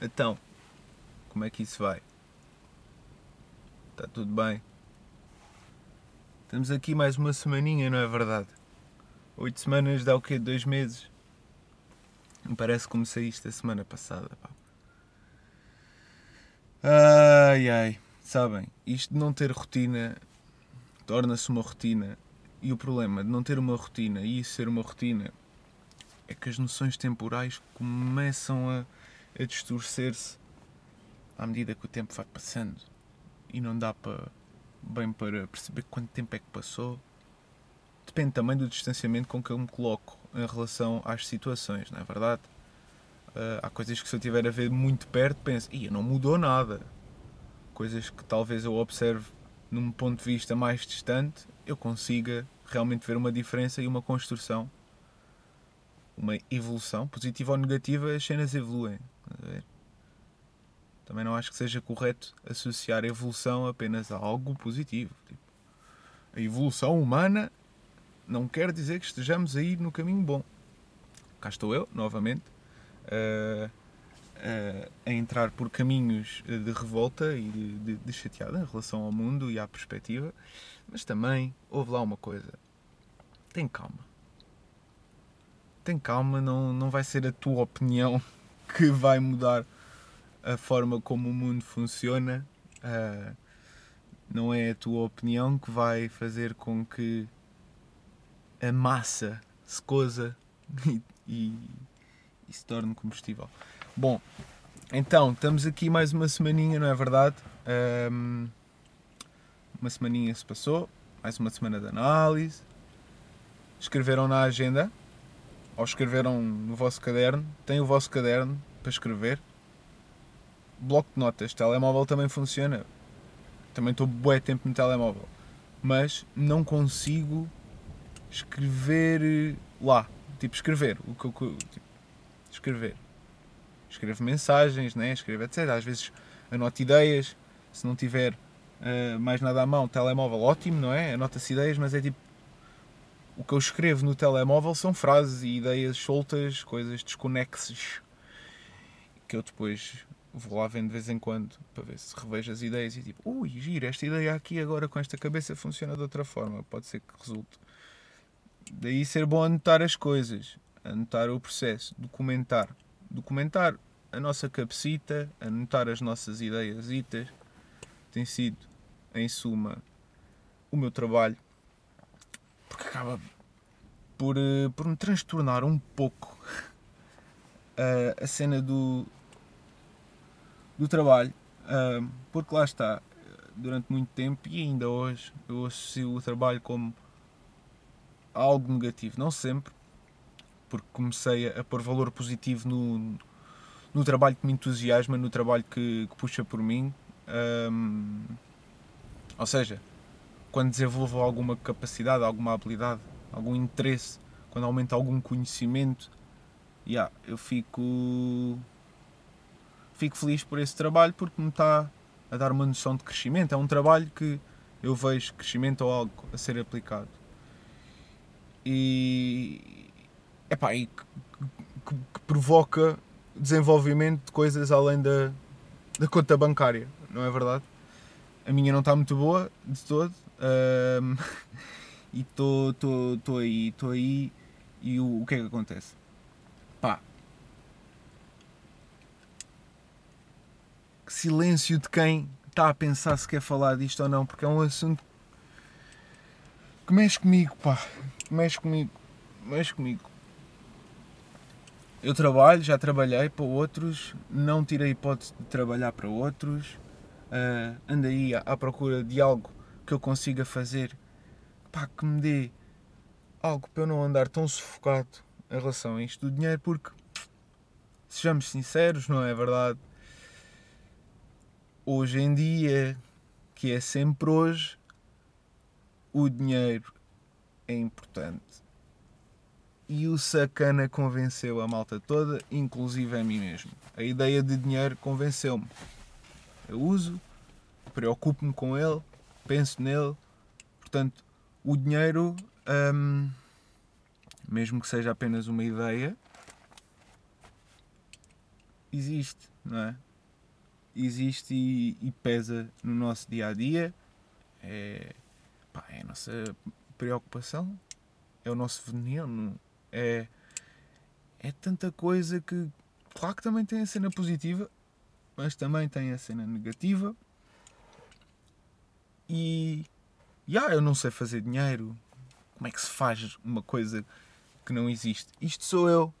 Então, como é que isso vai? Está tudo bem? Estamos aqui mais uma semaninha, não é verdade? Oito semanas dá o quê? Dois meses? Me parece comecei isto a semana passada. Pá. Ai ai, sabem, isto de não ter rotina torna-se uma rotina. E o problema de não ter uma rotina e isso ser uma rotina é que as noções temporais começam a, a distorcer-se à medida que o tempo vai passando e não dá para bem para perceber quanto tempo é que passou. Depende também do distanciamento com que eu me coloco em relação às situações, não é verdade? Uh, há coisas que se eu estiver a ver muito perto penso, ia não mudou nada. Coisas que talvez eu observe num ponto de vista mais distante, eu consiga realmente ver uma diferença e uma construção, uma evolução, positiva ou negativa, as cenas evoluem. Também não acho que seja correto associar evolução apenas a algo positivo. Tipo, a evolução humana não quer dizer que estejamos aí no caminho bom. Cá estou eu, novamente, uh, uh, a entrar por caminhos de revolta e de, de, de chateada em relação ao mundo e à perspectiva, mas também houve lá uma coisa. Tem calma. Tem calma, não, não vai ser a tua opinião que vai mudar a forma como o mundo funciona. Uh, não é a tua opinião que vai fazer com que a massa se coza e, e, e, se torne combustível. Bom, então estamos aqui mais uma semaninha, não é verdade? Um, uma semaninha se passou, mais uma semana de análise. Escreveram na agenda ou escreveram no vosso caderno. Tem o vosso caderno para escrever bloco de notas, telemóvel também funciona. Também estou bué tempo no telemóvel. Mas não consigo escrever lá. Tipo, escrever. O que eu. Tipo, escrever. Escrevo mensagens, né? escrevo etc. Às vezes anoto ideias. Se não tiver uh, mais nada à mão, telemóvel, ótimo, não é? Anota-se ideias, mas é tipo. O que eu escrevo no telemóvel são frases e ideias soltas, coisas desconexas que eu depois vou lá vendo de vez em quando para ver se revejo as ideias e tipo, ui, gira, esta ideia aqui agora com esta cabeça funciona de outra forma, pode ser que resulte. Daí ser bom anotar as coisas, anotar o processo, documentar. Documentar a nossa cabecita, anotar as nossas ideias tem sido, em suma, o meu trabalho, porque acaba por, eh, por me transtornar um pouco a, a cena do, do trabalho, porque lá está, durante muito tempo e ainda hoje, eu associo o trabalho como algo negativo. Não sempre, porque comecei a pôr valor positivo no, no trabalho que me entusiasma, no trabalho que, que puxa por mim. Um, ou seja, quando desenvolvo alguma capacidade, alguma habilidade, algum interesse, quando aumento algum conhecimento, yeah, eu fico fico feliz por esse trabalho porque me está a dar uma noção de crescimento. É um trabalho que eu vejo crescimento ou algo a ser aplicado. E, epá, e que, que, que provoca desenvolvimento de coisas além da, da conta bancária, não é verdade? A minha não está muito boa de todo. Um, e estou aí, estou aí. E o, o que é que acontece? Pá, silêncio de quem está a pensar se quer falar disto ou não, porque é um assunto que mexe comigo, pá. Mexe comigo. Mexe comigo. Eu trabalho, já trabalhei para outros, não tirei hipótese de trabalhar para outros. Uh, ando aí à, à procura de algo que eu consiga fazer pá, que me dê algo para eu não andar tão sufocado em relação a isto do dinheiro, porque sejamos sinceros, não é verdade? hoje em dia, que é sempre hoje, o dinheiro é importante. E o sacana convenceu a malta toda, inclusive a mim mesmo. A ideia de dinheiro convenceu-me. Eu uso, preocupo-me com ele, penso nele. Portanto, o dinheiro, hum, mesmo que seja apenas uma ideia, existe, não é? Existe e, e pesa no nosso dia a dia. É, pá, é a nossa preocupação, é o nosso veneno, é, é tanta coisa que, claro que também tem a cena positiva, mas também tem a cena negativa. E, yeah, eu não sei fazer dinheiro. Como é que se faz uma coisa que não existe? Isto sou eu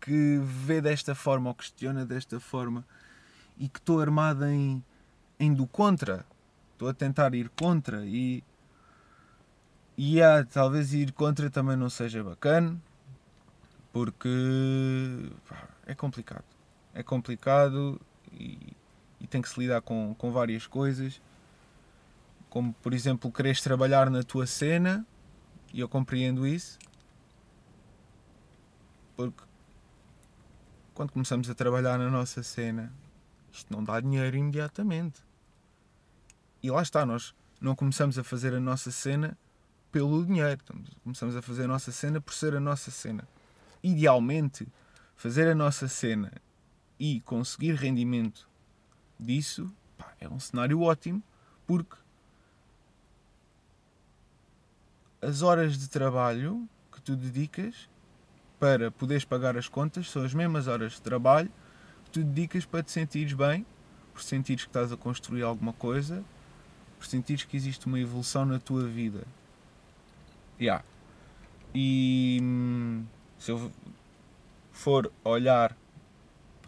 que vê desta forma ou questiona desta forma e que estou armado em, em do contra. Estou a tentar ir contra e. E yeah, talvez ir contra também não seja bacana porque é complicado. É complicado e, e tem que se lidar com, com várias coisas. Como por exemplo quereres trabalhar na tua cena e eu compreendo isso. Porque quando começamos a trabalhar na nossa cena, isto não dá dinheiro imediatamente. E lá está, nós não começamos a fazer a nossa cena pelo dinheiro. Começamos a fazer a nossa cena por ser a nossa cena. Idealmente, fazer a nossa cena e conseguir rendimento disso pá, é um cenário ótimo porque as horas de trabalho que tu dedicas para poderes pagar as contas são as mesmas horas de trabalho que tu dedicas para te sentires bem, por sentires que estás a construir alguma coisa, por sentires que existe uma evolução na tua vida. Yeah. E hum, se eu for olhar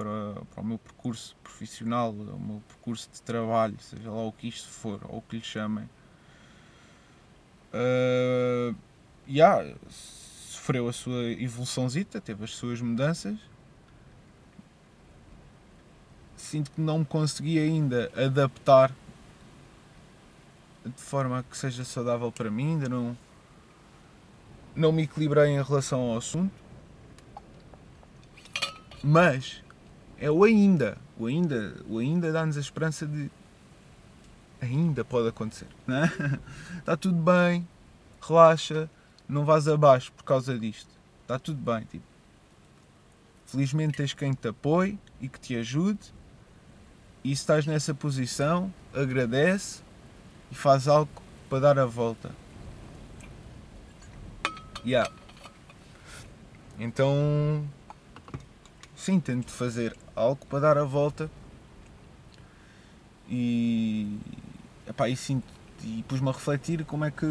para, para o meu percurso profissional, o meu percurso de trabalho, seja lá o que isto for, ou o que lhe chamem, uh, yeah, sofreu a sua evoluçãozita, teve as suas mudanças. Sinto que não me consegui ainda adaptar de forma que seja saudável para mim, ainda não, não me equilibrei em relação ao assunto. Mas é o ainda. O ainda, o ainda dá-nos a esperança de ainda pode acontecer. Não é? Está tudo bem, relaxa, não vás abaixo por causa disto. Está tudo bem. Tipo. Felizmente tens quem te apoie e que te ajude. E se estás nessa posição, agradece e faz algo para dar a volta. Yeah. Então, sim, tento fazer algo para dar a volta. E, epá, e, sim, e pus-me a refletir como é que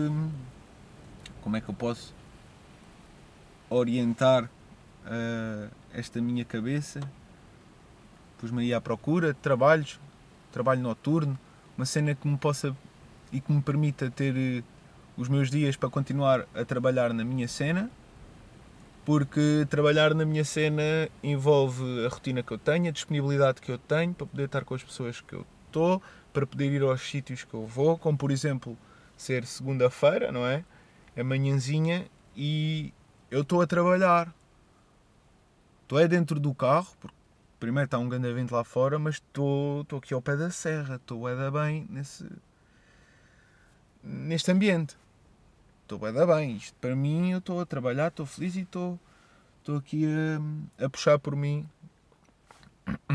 como é que eu posso orientar uh, esta minha cabeça. Pus-me aí à procura de trabalhos, trabalho noturno, uma cena que me possa e que me permita ter uh, os meus dias para continuar a trabalhar na minha cena, porque trabalhar na minha cena envolve a rotina que eu tenho, a disponibilidade que eu tenho para poder estar com as pessoas que eu estou, para poder ir aos sítios que eu vou, como por exemplo ser segunda-feira, não é? é manhãzinha e eu estou a trabalhar. Estou é dentro do carro, porque primeiro está um grande vento lá fora, mas estou, estou aqui ao pé da serra, estou a bem nesse, neste ambiente. Estou a bem. Isto para mim, eu estou a trabalhar, estou feliz e estou, estou aqui a, a puxar por mim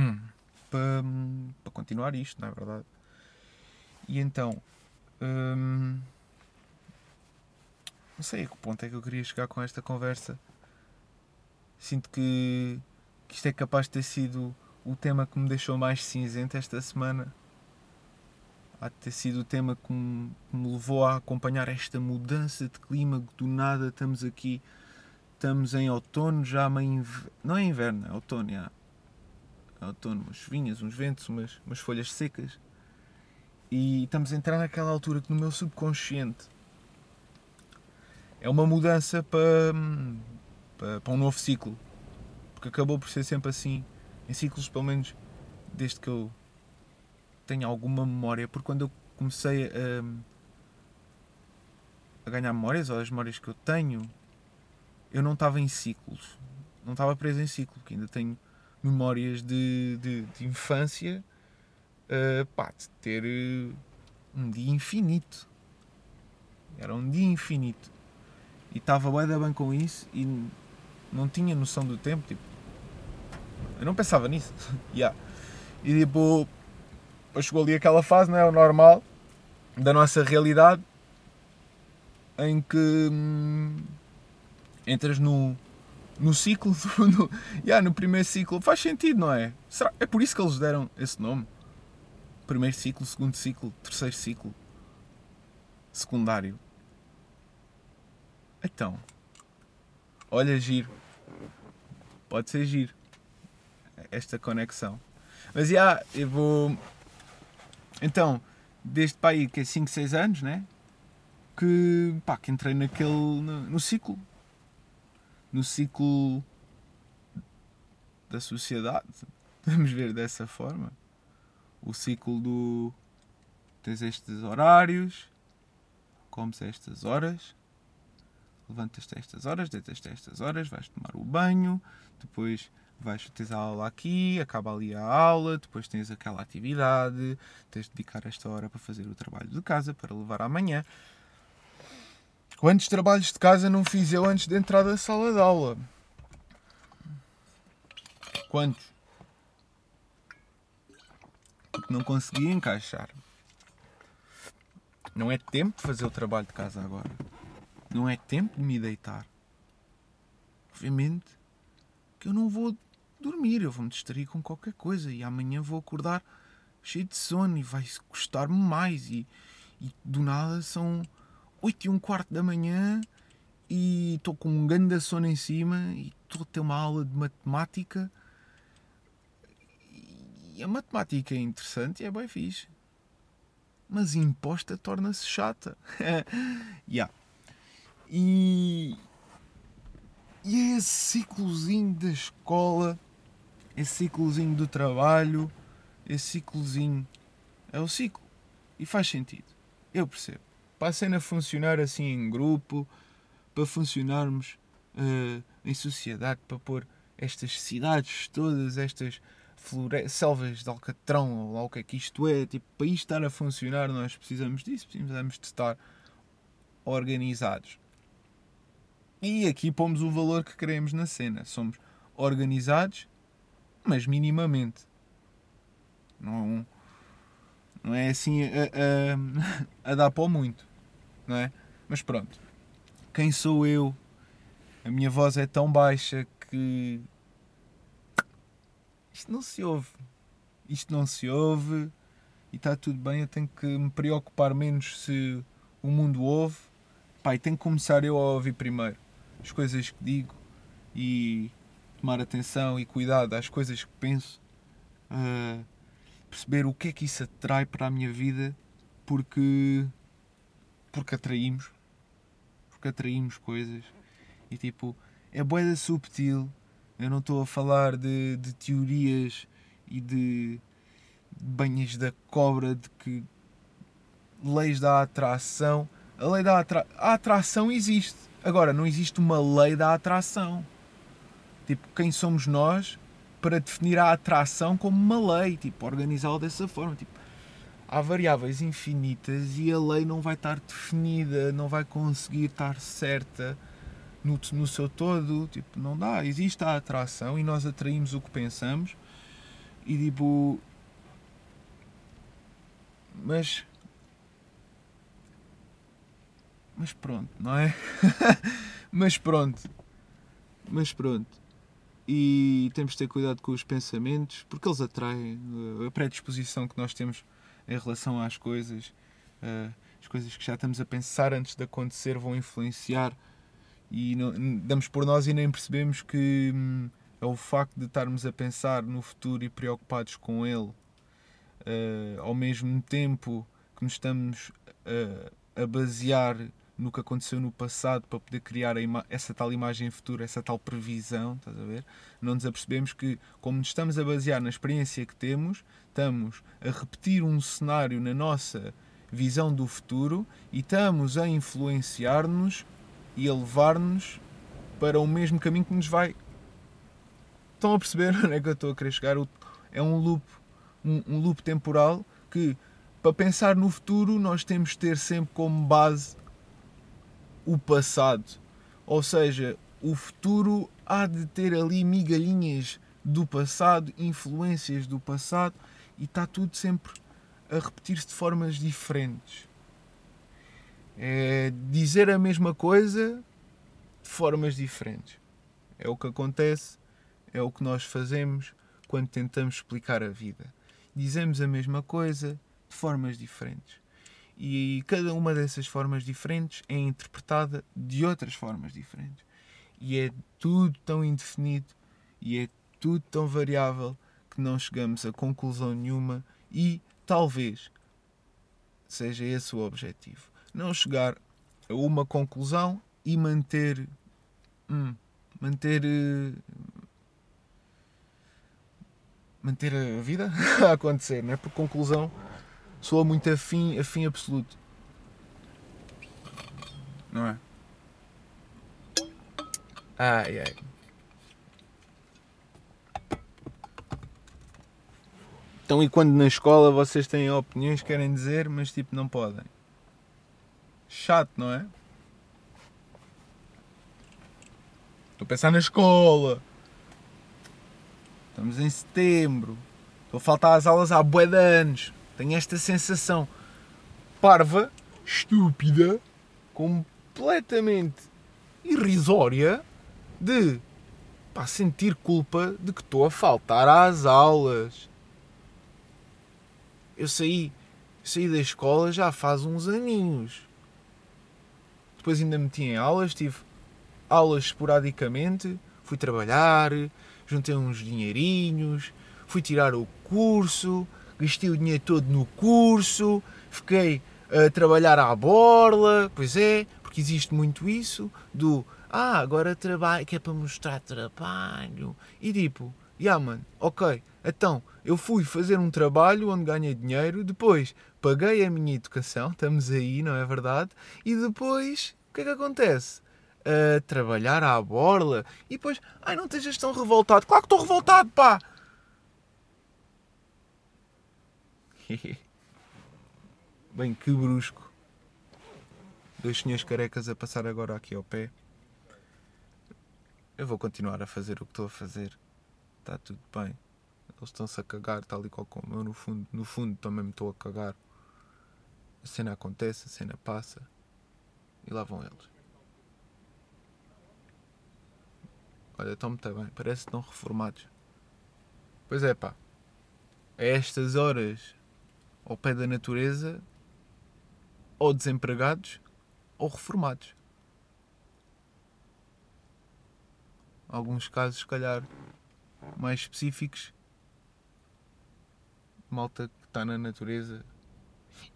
para, para continuar isto, não é verdade? E então. Hum, não sei a que ponto é que eu queria chegar com esta conversa. Sinto que, que isto é capaz de ter sido o tema que me deixou mais cinzento esta semana. Há de ter sido o tema que me, que me levou a acompanhar esta mudança de clima. Do nada estamos aqui, estamos em outono, já meio. Não é inverno, é outono, já. É outono, umas vinhas, uns ventos, umas, umas folhas secas. E estamos a entrar naquela altura que no meu subconsciente é uma mudança para, para, para um novo ciclo. Porque acabou por ser sempre assim, em ciclos, pelo menos desde que eu tenho alguma memória. Porque quando eu comecei a, a ganhar memórias, ou as memórias que eu tenho, eu não estava em ciclos. Não estava preso em ciclo, porque ainda tenho memórias de, de, de infância, uh, pá, de ter uh, um dia infinito. Era um dia infinito e estava bem, bem com isso e não tinha noção do tempo. Tipo, Eu não pensava nisso. yeah. E tipo, chegou ali aquela fase, não é? O normal da nossa realidade em que hum, entras no, no ciclo, no, yeah, no primeiro ciclo. Faz sentido, não é? Será? É por isso que eles deram esse nome? Primeiro ciclo, segundo ciclo, terceiro ciclo, secundário. Então, olha, giro. Pode ser giro. Esta conexão. Mas já, yeah, eu vou. Então, desde para aí que é 5, 6 anos, né? Que, pá, que entrei naquele. no, no ciclo. No ciclo da sociedade. Vamos ver dessa forma. O ciclo do. Tens estes horários, comes estas horas, levantas-te estas horas, deitas-te estas horas, vais tomar o banho, depois vais ter a aula aqui, acaba ali a aula, depois tens aquela atividade, tens de dedicar esta hora para fazer o trabalho de casa, para levar amanhã. Quantos trabalhos de casa não fiz eu antes de entrar da sala de aula? Quantos? Porque não consegui encaixar. Não é tempo de fazer o trabalho de casa agora. Não é tempo de me deitar. Obviamente que eu não vou dormir, eu vou me distrair com qualquer coisa e amanhã vou acordar cheio de sono e vai custar-me mais. E, e do nada são 8 e um quarto da manhã e estou com um grande sono em cima e estou a ter uma aula de matemática. E a matemática é interessante e é bem fixe. Mas imposta torna-se chata. yeah. E, e é esse ciclozinho da escola, esse ciclozinho do trabalho, esse ciclozinho. É o ciclo. E faz sentido. Eu percebo. Para a cena funcionar assim em grupo, para funcionarmos uh, em sociedade, para pôr estas cidades todas, estas flore... selvas de Alcatrão, ou lá o que é que isto é, tipo, para isto estar a funcionar, nós precisamos disso, precisamos de estar organizados. E aqui pomos o valor que queremos na cena. Somos organizados, mas minimamente. Não, não é assim a, a, a dar para muito, não é? Mas pronto. Quem sou eu? A minha voz é tão baixa que. Isto não se ouve. Isto não se ouve e está tudo bem. Eu tenho que me preocupar menos se o mundo ouve. Pai, tenho que começar eu a ouvir primeiro as coisas que digo e tomar atenção e cuidado às coisas que penso, uh, perceber o que é que isso atrai para a minha vida, porque porque atraímos, porque atraímos coisas e tipo é boeda subtil. Eu não estou a falar de, de teorias e de, banhas da cobra de que leis da atração. A lei da atra... a atração existe Agora, não existe uma lei da atração. Tipo, quem somos nós para definir a atração como uma lei? Tipo, organizá-la dessa forma. Tipo, há variáveis infinitas e a lei não vai estar definida, não vai conseguir estar certa no, no seu todo. Tipo, não dá. Existe a atração e nós atraímos o que pensamos. E tipo. Mas mas pronto, não é? mas pronto. Mas pronto. E temos de ter cuidado com os pensamentos, porque eles atraem a predisposição que nós temos em relação às coisas. Eh, as coisas que já estamos a pensar antes de acontecer vão influenciar e não, damos por nós e nem percebemos que hum, é o facto de estarmos a pensar no futuro e preocupados com ele, uh, ao mesmo tempo que nos estamos a basear no que aconteceu no passado para poder criar essa tal imagem futura, essa tal previsão, estás a ver? Não nos apercebemos que, como nos estamos a basear na experiência que temos, estamos a repetir um cenário na nossa visão do futuro e estamos a influenciar-nos e a levar-nos para o mesmo caminho que nos vai. Estão a perceber onde é que eu estou a querer chegar? É um loop, um, um loop temporal que, para pensar no futuro, nós temos de ter sempre como base o passado. Ou seja, o futuro há de ter ali migalhinhas do passado, influências do passado e está tudo sempre a repetir-se de formas diferentes. É dizer a mesma coisa de formas diferentes. É o que acontece, é o que nós fazemos quando tentamos explicar a vida. Dizemos a mesma coisa de formas diferentes. E cada uma dessas formas diferentes é interpretada de outras formas diferentes. E é tudo tão indefinido e é tudo tão variável que não chegamos a conclusão nenhuma e talvez seja esse o objetivo. Não chegar a uma conclusão e manter. Hum, manter. manter a vida a acontecer, não é? Por conclusão, soa muito afim, afim absoluto. Não é? Ai ai. Então, e quando na escola vocês têm opiniões que querem dizer, mas tipo não podem? Chato, não é? Estou a pensar na escola. Estamos em setembro. Estou a faltar às aulas há bué de anos. Tenho esta sensação parva, estúpida, completamente irrisória de pá, sentir culpa de que estou a faltar às aulas. Eu saí, saí da escola já faz uns aninhos. Depois ainda meti em aulas, tive aulas esporadicamente, fui trabalhar, juntei uns dinheirinhos, fui tirar o curso, gastei o dinheiro todo no curso, fiquei a trabalhar à borla, pois é, porque existe muito isso, do ah, agora trabalho, que é para mostrar trabalho. E tipo, yeah, mano, ok, então eu fui fazer um trabalho onde ganhei dinheiro, depois paguei a minha educação, estamos aí, não é verdade? E depois, o que é que acontece? Trabalhar à borla e depois, ai, não estejas tão revoltado. Claro que estou revoltado, pá! Bem, que brusco. Dois senhores carecas a passar agora aqui ao pé. Eu vou continuar a fazer o que estou a fazer. Está tudo bem. Eles estão-se a cagar, tal e qual como eu, no fundo, no fundo também me estou a cagar. A cena acontece, a cena passa. E lá vão eles. Olha, estão muito bem. Parece que estão reformados. Pois é, pá. A estas horas, ao pé da natureza, ou desempregados, ou reformados. Alguns casos, se calhar, mais específicos. Malta que está na natureza,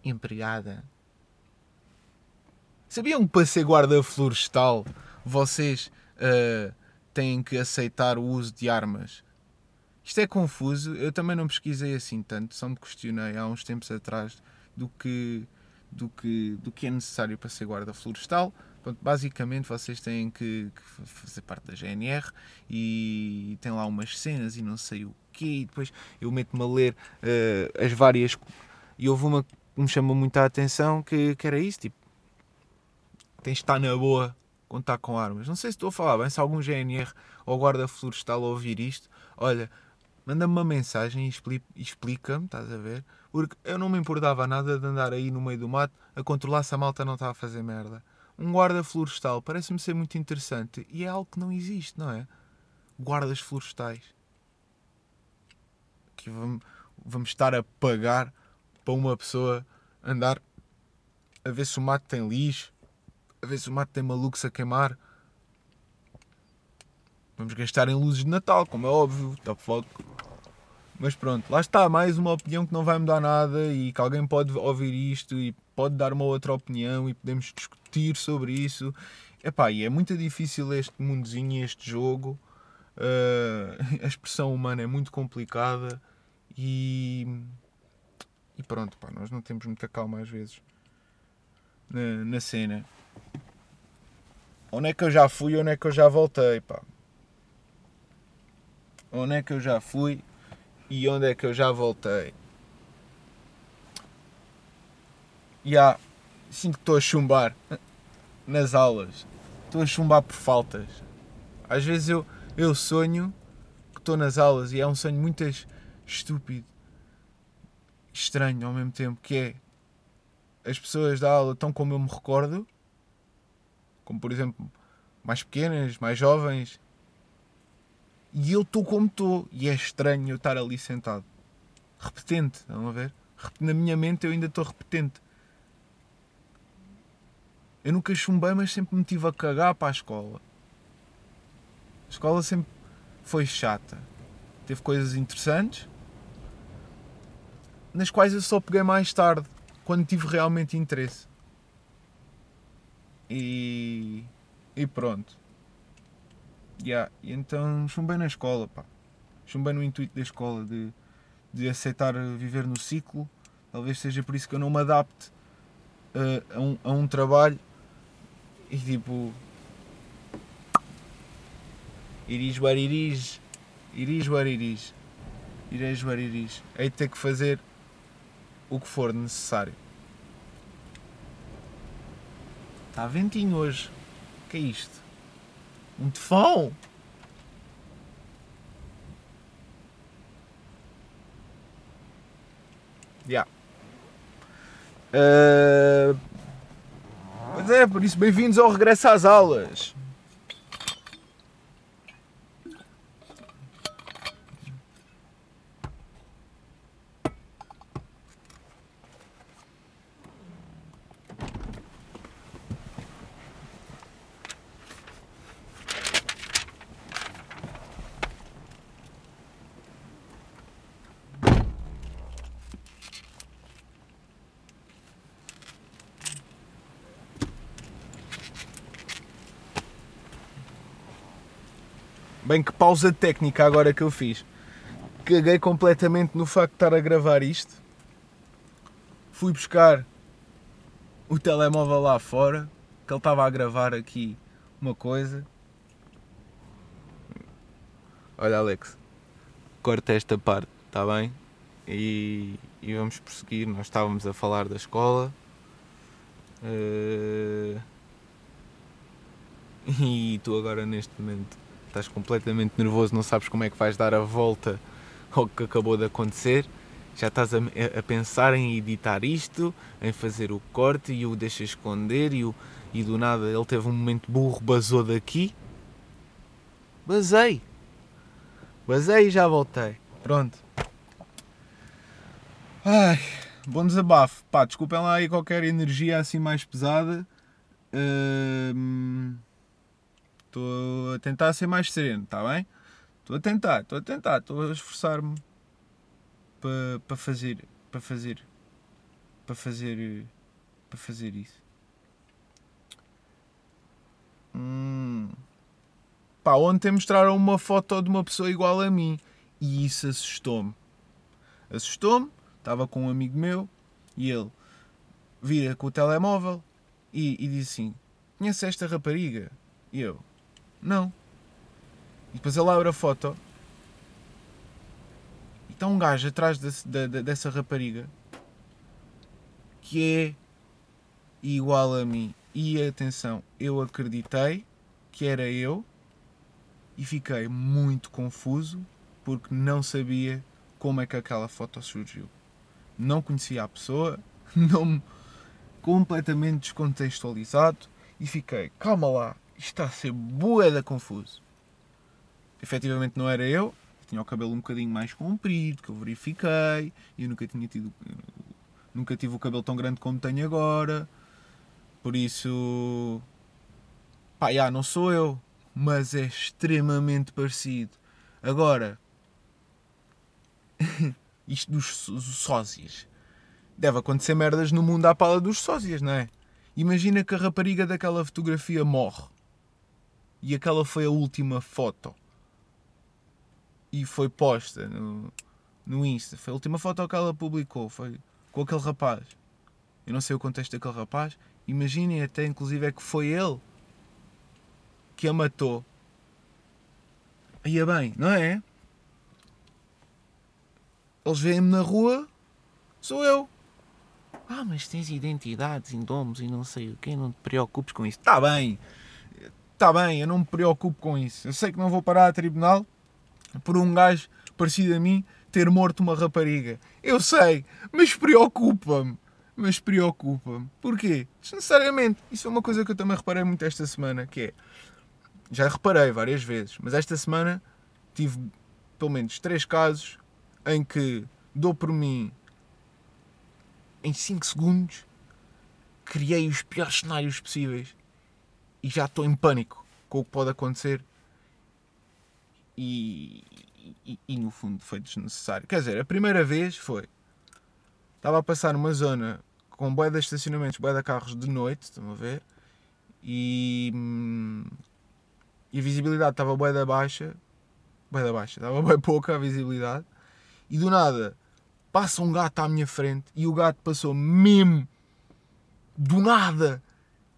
empregada. Sabiam que para ser guarda florestal vocês uh, têm que aceitar o uso de armas? Isto é confuso, eu também não pesquisei assim tanto, só me questionei há uns tempos atrás do que, do que, do que é necessário para ser guarda florestal. Pronto, basicamente vocês têm que, que, fazer parte da GNR e tem lá umas cenas e não sei o quê, e depois eu meto-me a ler uh, as várias. E houve uma que me chamou muita atenção que, que era isso, tipo, tens de estar na boa está com armas. Não sei se estou a falar bem, se algum GNR ou guarda florestal ouvir isto, olha, manda-me uma mensagem e explica-me, estás a ver? Porque eu não me importava nada de andar aí no meio do mato a controlar se a malta não está a fazer merda. Um guarda florestal parece-me ser muito interessante e é algo que não existe, não é? Guardas florestais. Que vamos, vamos estar a pagar para uma pessoa andar a ver se o mato tem lixo, a ver se o mato tem malucos a queimar. Vamos gastar em luzes de Natal, como é óbvio, tá fuck. Mas pronto, lá está, mais uma opinião que não vai mudar nada e que alguém pode ouvir isto e pode dar uma outra opinião e podemos discutir sobre isso. Epá, e é muito difícil este mundozinho, este jogo. Uh, a expressão humana é muito complicada e, e pronto, pá, nós não temos muita calma às vezes na, na cena. Onde é que eu já fui onde é que eu já voltei, pá? Onde é que eu já fui e onde é que eu já voltei? E há, sinto que estou a chumbar nas aulas. Estou a chumbar por faltas. Às vezes eu, eu sonho que estou nas aulas e é um sonho muito estúpido, estranho ao mesmo tempo, que é as pessoas da aula estão como eu me recordo, como por exemplo mais pequenas, mais jovens, e eu estou como estou, e é estranho eu estar ali sentado. Repetente, estão a ver? Na minha mente eu ainda estou repetente. Eu nunca chumbei, mas sempre me tive a cagar para a escola. A escola sempre foi chata. Teve coisas interessantes, nas quais eu só peguei mais tarde, quando tive realmente interesse. E, e pronto. Yeah. E então chumbei na escola, pá. Chumbei no intuito da escola de, de aceitar viver no ciclo. Talvez seja por isso que eu não me adapte uh, a, um, a um trabalho e tipo. Iris bariris, iris bariris, iris bariris. Hei de ter que fazer o que for necessário. Está ventinho hoje. O que é isto? Tefão? Já. Yeah. Uh... Pois é, por isso, bem-vindos ao regresso às aulas. Bem, que pausa técnica agora que eu fiz. Caguei completamente no facto de estar a gravar isto. Fui buscar o telemóvel lá fora, que ele estava a gravar aqui uma coisa. Olha, Alex, corta esta parte, está bem? E, e, vamos prosseguir. Nós estávamos a falar da escola. Uh, e tu agora neste momento estás completamente nervoso, não sabes como é que vais dar a volta ao que acabou de acontecer, já estás a, a pensar em editar isto, em fazer o corte e o deixa esconder e, o, e do nada ele teve um momento burro, basou daqui. Basei. Basei e já voltei. Pronto. Ai, bom desabafo. Pá, desculpem lá aí qualquer energia assim mais pesada. Uh... Estou a tentar ser mais sereno, está bem? Estou a tentar, estou a tentar, estou a esforçar-me para, para fazer, para fazer, para fazer, para fazer isso. Hum. Pá, ontem mostraram uma foto de uma pessoa igual a mim e isso assustou-me. Assustou-me, estava com um amigo meu e ele vira com o telemóvel e, e diz assim: Conhece esta rapariga? E eu: não. Depois ele abre a foto e está um gajo atrás desse, dessa rapariga que é igual a mim. E atenção, eu acreditei que era eu e fiquei muito confuso porque não sabia como é que aquela foto surgiu. Não conhecia a pessoa, não completamente descontextualizado e fiquei, calma lá, isto está a ser boeda confuso. Efetivamente não era eu, tinha o cabelo um bocadinho mais comprido, que eu verifiquei, e eu nunca tinha tido. Nunca tive o cabelo tão grande como tenho agora. Por isso. Pá, já, não sou eu, mas é extremamente parecido. Agora. isto dos sósias. Deve acontecer merdas no mundo à pala dos sósias, não é? Imagina que a rapariga daquela fotografia morre e aquela foi a última foto. E foi posta no, no Insta. Foi a última foto que ela publicou. Foi com aquele rapaz. Eu não sei o contexto daquele rapaz. Imaginem até, inclusive, é que foi ele que a matou. Ia bem, não é? Eles veem-me na rua, sou eu. Ah, mas tens identidades, indomos e não sei o quê, não te preocupes com isso. Está bem, está bem, eu não me preocupo com isso. Eu sei que não vou parar a tribunal, por um gajo parecido a mim ter morto uma rapariga. Eu sei, mas preocupa-me. Mas preocupa-me. Porquê? Desnecessariamente. Isso é uma coisa que eu também reparei muito esta semana, que é... Já reparei várias vezes, mas esta semana tive pelo menos três casos em que dou por mim em 5 segundos criei os piores cenários possíveis e já estou em pânico com o que pode acontecer e, e, e, no fundo foi desnecessário. Quer dizer, a primeira vez foi estava a passar numa zona com boia de estacionamentos, boia de carros de noite, estão a ver? E, hum, e a visibilidade estava boia da baixa, boia da baixa, estava bem pouca a visibilidade e do nada passa um gato à minha frente e o gato passou mesmo do nada,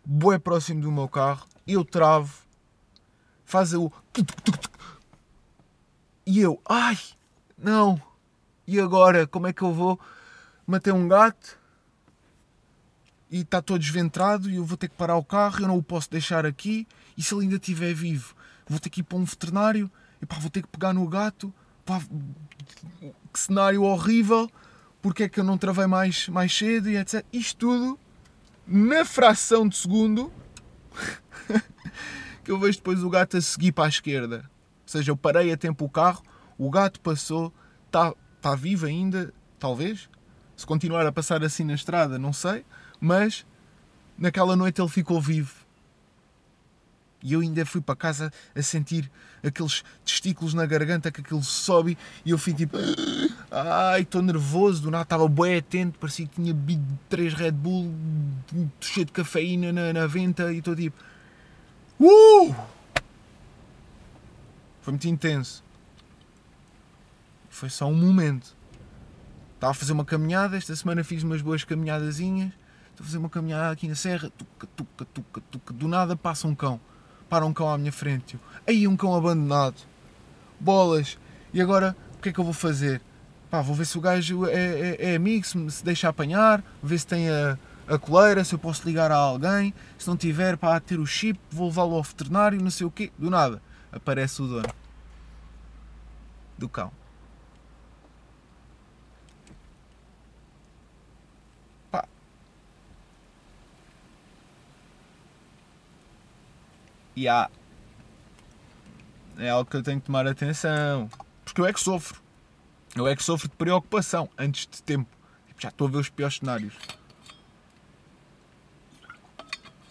bué próximo do meu carro, eu travo, faz o e eu, ai, não, e agora? Como é que eu vou? Matar um gato? E está todo desventrado e eu vou ter que parar o carro, eu não o posso deixar aqui, e se ele ainda estiver vivo, vou ter que ir para um veterinário, e pá, vou ter que pegar no gato, pá, que cenário horrível, porque é que eu não travei mais, mais cedo e etc. Isto tudo na fração de segundo que eu vejo depois o gato a seguir para a esquerda. Ou seja, eu parei a tempo o carro, o gato passou, está tá vivo ainda, talvez. Se continuar a passar assim na estrada, não sei, mas naquela noite ele ficou vivo. E eu ainda fui para casa a sentir aqueles testículos na garganta que aquilo sobe e eu fui tipo. Ai, estou nervoso, do nada estava bem atento, parecia que tinha bebido 3 Red Bull cheio de cafeína na, na venta e estou tipo. Uh! Foi muito intenso. Foi só um momento. Estava a fazer uma caminhada, esta semana fiz umas boas caminhadazinhas. Estou a fazer uma caminhada aqui na serra, tuca, tuca, tuca, tuca. Do nada passa um cão para um cão à minha frente. Aí um cão abandonado. Bolas. E agora o que é que eu vou fazer? Pá, vou ver se o gajo é, é, é amigo, se, me, se deixa apanhar, ver se tem a, a coleira, se eu posso ligar a alguém. Se não tiver, pá, ter o chip, vou levá-lo ao veterinário, não sei o quê. Do nada, aparece o dono do cão. E há. É algo que eu tenho que tomar atenção. Porque eu é que sofro. Eu é que sofro de preocupação antes de tempo. Tipo, já estou a ver os piores cenários.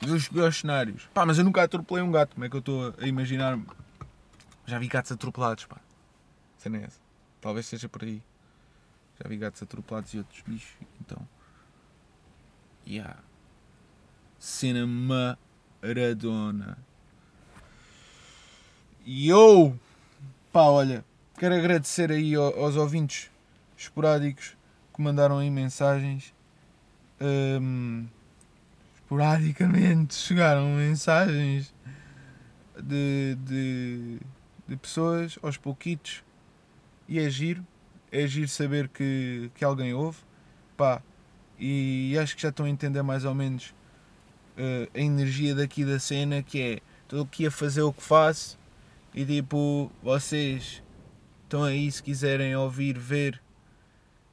Ver os piores cenários. Pá, mas eu nunca atropelei um gato. Como é que eu estou a imaginar? Já vi gatos atropelados, pá. Cena é essa. Talvez seja por aí. Já vi gatos atropelados e outros bichos. Então. Yeah. Cena Maradona. Eu, pá, olha, quero agradecer aí aos ouvintes esporádicos que mandaram aí mensagens. Um, esporadicamente chegaram mensagens de, de, de pessoas aos pouquitos e é giro, é giro saber que, que alguém ouve, pá, e acho que já estão a entender mais ou menos uh, a energia daqui da cena que é estou aqui a fazer o que faço e tipo, vocês estão aí se quiserem ouvir, ver,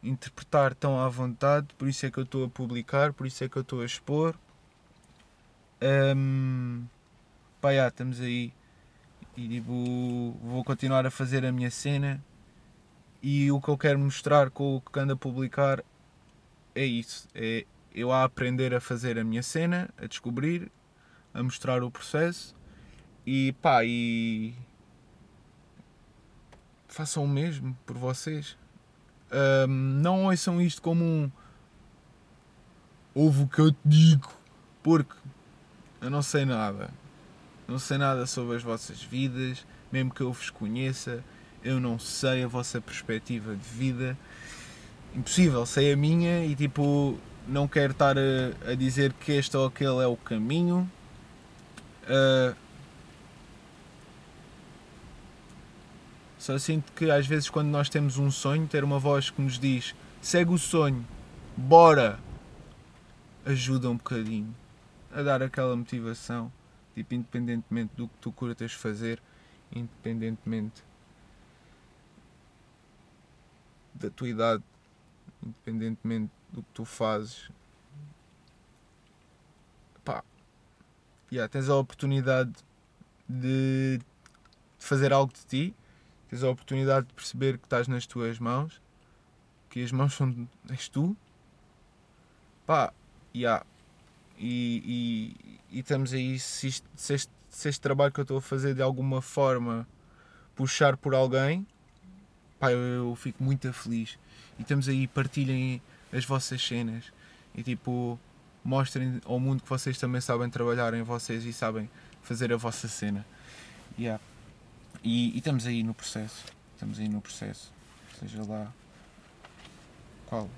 interpretar, estão à vontade. Por isso é que eu estou a publicar, por isso é que eu estou a expor. Um, pá, já, estamos aí. E tipo, vou continuar a fazer a minha cena. E o que eu quero mostrar com o que ando a publicar é isso. É eu a aprender a fazer a minha cena, a descobrir, a mostrar o processo e pá, e façam o mesmo por vocês. Um, não ouçam isto como um ouve o que eu te digo, porque eu não sei nada. Não sei nada sobre as vossas vidas, mesmo que eu vos conheça, eu não sei a vossa perspectiva de vida. Impossível, sei a minha e tipo, não quero estar a, a dizer que este ou aquele é o caminho. Uh, Só sinto que às vezes quando nós temos um sonho, ter uma voz que nos diz segue o sonho, bora, ajuda um bocadinho a dar aquela motivação, tipo, independentemente do que tu curtas fazer, independentemente da tua idade, independentemente do que tu fazes, pá, yeah, tens a oportunidade de fazer algo de ti, tens a oportunidade de perceber que estás nas tuas mãos, que as mãos são. és tu, pá, yeah. e, e, e estamos aí, se, isto, se, este, se este trabalho que eu estou a fazer de alguma forma puxar por alguém, pá, eu, eu fico muito feliz. E estamos aí, partilhem as vossas cenas e tipo, mostrem ao mundo que vocês também sabem trabalhar em vocês e sabem fazer a vossa cena. Yeah. E, e estamos aí no processo. Estamos aí no processo. Seja lá qual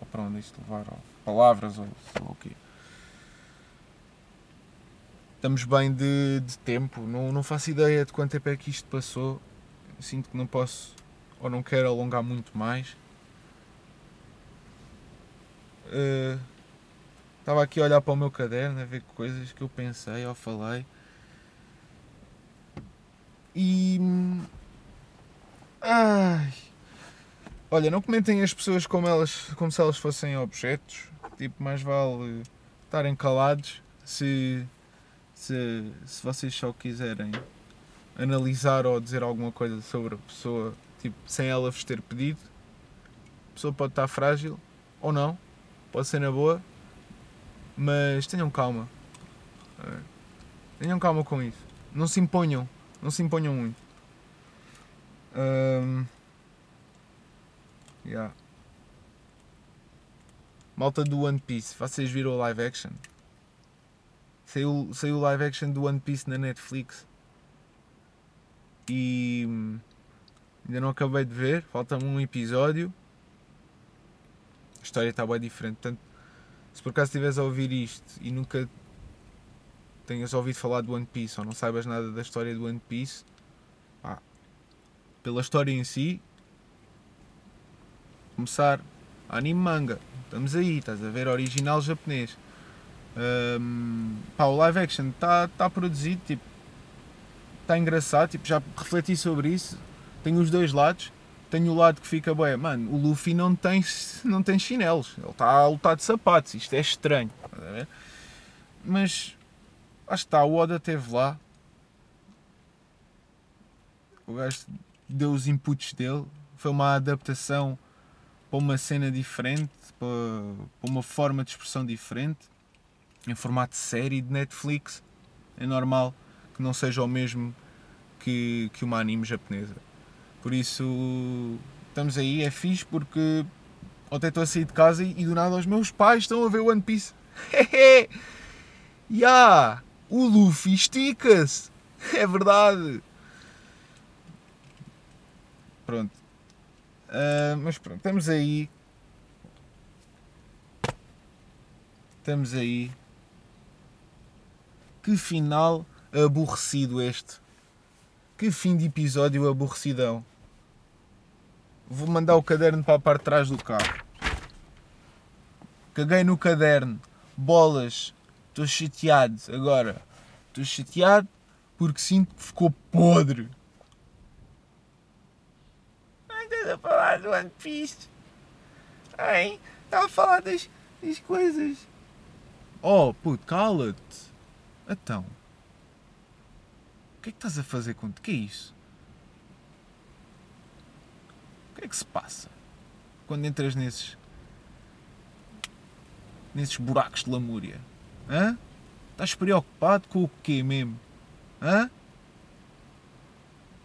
ou para onde isto levar, ou palavras ou sei o quê. Estamos bem de, de tempo, não, não faço ideia de quanto tempo é que isto passou. Sinto que não posso ou não quero alongar muito mais. Uh, estava aqui a olhar para o meu caderno, a ver coisas que eu pensei ou falei. E. Ai. Olha, não comentem as pessoas como, elas, como se elas fossem objetos. Tipo, mais vale estarem calados se, se, se vocês só quiserem analisar ou dizer alguma coisa sobre a pessoa, tipo, sem ela vos ter pedido. A pessoa pode estar frágil ou não, pode ser na boa, mas tenham calma. É. Tenham calma com isso. Não se imponham. Não se imponham muito. Um, yeah. Malta do One Piece, vocês viram o live action? Saiu, saiu o live action do One Piece na Netflix e hum, ainda não acabei de ver, falta-me um episódio. A história está bem diferente. Portanto, se por acaso estiveres a ouvir isto e nunca tenhas ouvido falar do One Piece ou não saibas nada da história do One Piece, pá, pela história em si, começar anime manga. Estamos aí, estás a ver, original japonês. Um, pá, o live action está tá produzido, tipo, está engraçado, tipo, já refleti sobre isso. Tenho os dois lados. Tenho o lado que fica bem, mano, o Luffy não tem, não tem chinelos, ele está a lutar de sapatos, isto é estranho. Mas acho que está, o Oda esteve lá. O gajo deu os inputs dele. Foi uma adaptação para uma cena diferente, para, uma forma de expressão diferente, em formato de série de Netflix. É normal que não seja o mesmo que, que uma anime japonesa. Por isso, estamos aí, é fixe porque ontem estou a sair de casa e, e do nada os meus pais estão a ver One Piece. Hehe! yeah, o Luffy estica-se! É verdade! Pronto. Uh, mas pronto, estamos aí. Estamos aí. Que final aborrecido este. Que fim de episódio aborrecidão. Vou mandar o caderno para a parte de trás do carro. Caguei no caderno. Bolas. Estou chateado agora. Estou chateado porque sinto que ficou podre. Ai, estás a falar do One Piece. Ai, estava a falar das, das coisas. Oh, puto, cala-te. Então. O que é que estás a fazer com... O que é isso? O que é que se passa? Quando entras nesses... Nesses buracos de lamúria. Hã? Estás preocupado com o quê mesmo? Hã?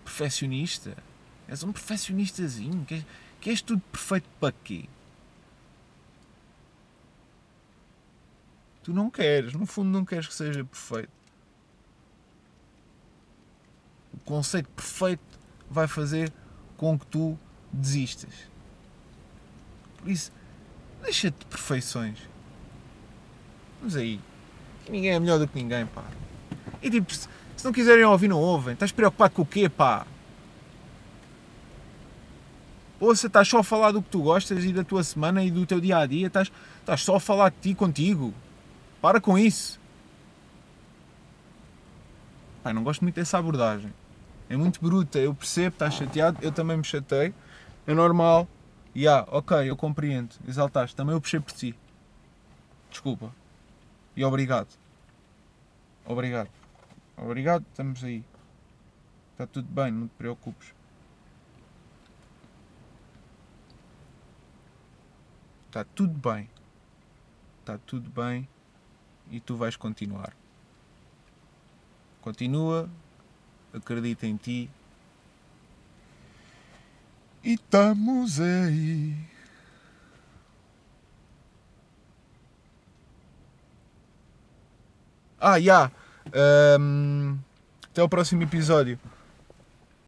Perfeccionista? És um perfeccionistazinho? Queres, queres tudo perfeito para quê? Tu não queres, no fundo não queres que seja perfeito. O conceito perfeito vai fazer com que tu desistas. Por isso, deixa-te de perfeições. Vamos aí. Ninguém é melhor do que ninguém, pá. E tipo, se não quiserem ouvir, não ouvem. Estás preocupado com o quê, pá? Ou se estás só a falar do que tu gostas e da tua semana e do teu dia a dia, estás, estás só a falar de ti contigo. Para com isso. Pai, não gosto muito dessa abordagem. É muito bruta, eu percebo, estás chateado, eu também me chatei. É normal. E yeah, ok, eu compreendo. Exaltaste. Também eu puxei por ti. Desculpa. E obrigado. Obrigado. Obrigado, estamos aí. Está tudo bem, não te preocupes. Está tudo bem. Está tudo bem. E tu vais continuar. Continua. Acredita em ti. E estamos aí. Ah, já. Um, até o próximo episódio.